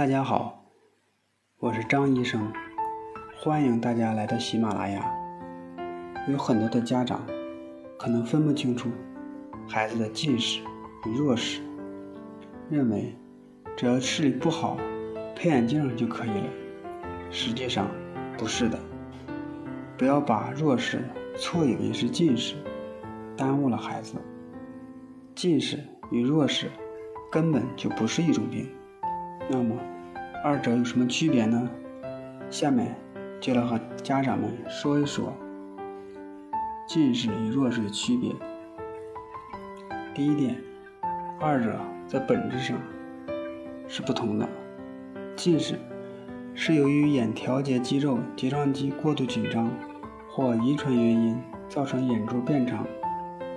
大家好，我是张医生，欢迎大家来到喜马拉雅。有很多的家长可能分不清楚孩子的近视与弱视，认为只要视力不好，配眼镜就可以了。实际上不是的，不要把弱视错以为是近视，耽误了孩子。近视与弱视根本就不是一种病。那么，二者有什么区别呢？下面就来和家长们说一说近视与弱视的区别。第一点，二者在本质上是不同的。近视是由于眼调节肌肉睫状肌过度紧张或遗传原因造成眼珠变长，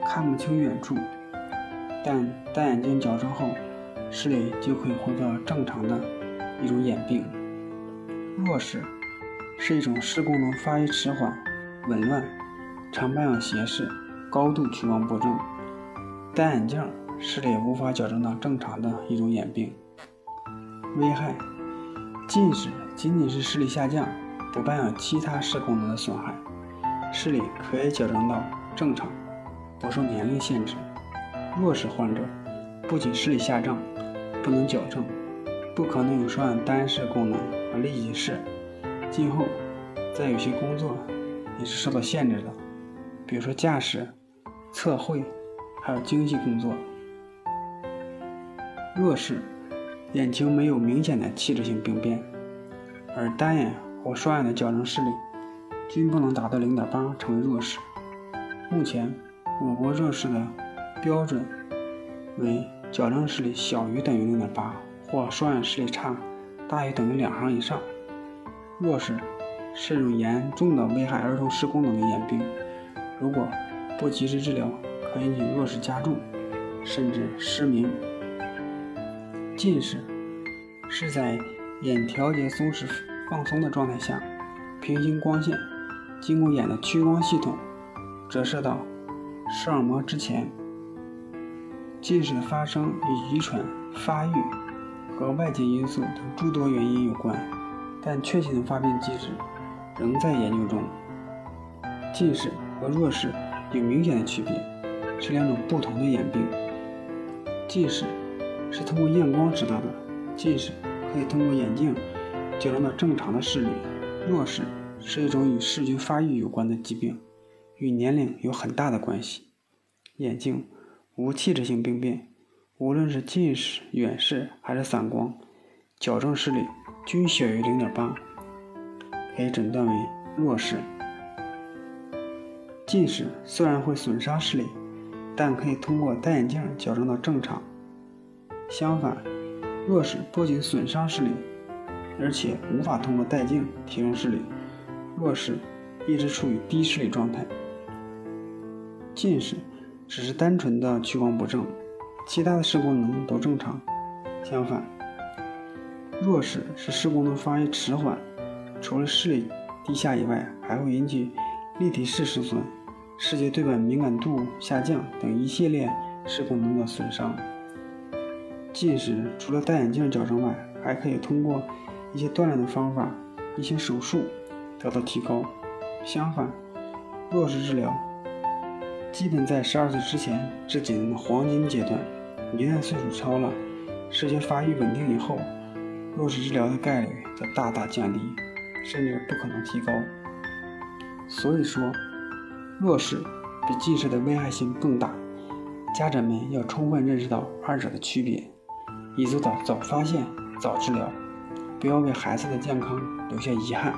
看不清远处，但戴眼镜矫正后。视力就可以回到正常的一种眼病。弱视是一种视功能发育迟缓、紊乱、常伴有斜视、高度屈光不正。戴眼镜视力无法矫正到正常的一种眼病。危害：近视仅仅是视力下降，不伴有其他视功能的损害。视力可以矫正到正常，不受年龄限制。弱视患者不仅视力下降，不能矫正，不可能有双眼单视功能和立体视。今后在有些工作也是受到限制的，比如说驾驶、测绘，还有精细工作。弱视，眼睛没有明显的器质性病变，而单眼或双眼的矫正视力均不能达到零点八，成为弱视。目前我国弱视的标准为。矫正视力小于等于零点八，或双眼视力差大于等于两行以上。弱视是一种严重的危害儿童视功能的眼病，如果不及时治疗，可引起弱视加重，甚至失明。近视是在眼调节松弛放松的状态下，平行光线经过眼的屈光系统折射到视网膜之前。近视的发生与遗传、发育和外界因素等诸多原因有关，但确切的发病机制仍在研究中。近视和弱视有明显的区别，是两种不同的眼病。近视是通过验光知道的，近视可以通过眼镜矫正到正常的视力。弱视是一种与视觉发育有关的疾病，与年龄有很大的关系。眼镜。无器质性病变，无论是近视、远视还是散光，矫正视力均小于零点八，可以诊断为弱视。近视虽然会损伤视力，但可以通过戴眼镜矫正到正常。相反，弱视不仅损伤视力，而且无法通过戴镜提升视力，弱视一直处于低视力状态。近视。只是单纯的屈光不正，其他的视功能都正常。相反，弱视是视功能发育迟缓，除了视力低下以外，还会引起立体视失损、视觉对白敏感度下降等一系列视功能的损伤。近视除了戴眼镜矫正外，还可以通过一些锻炼的方法、一些手术得到提高。相反，弱视治疗。基本在十二岁之前这几年的黄金阶段，一旦岁数超了，视觉发育稳定以后，弱视治疗的概率则大大降低，甚至不可能提高。所以说，弱视比近视的危害性更大，家长们要充分认识到二者的区别，以做到早发现、早治疗，不要为孩子的健康留下遗憾。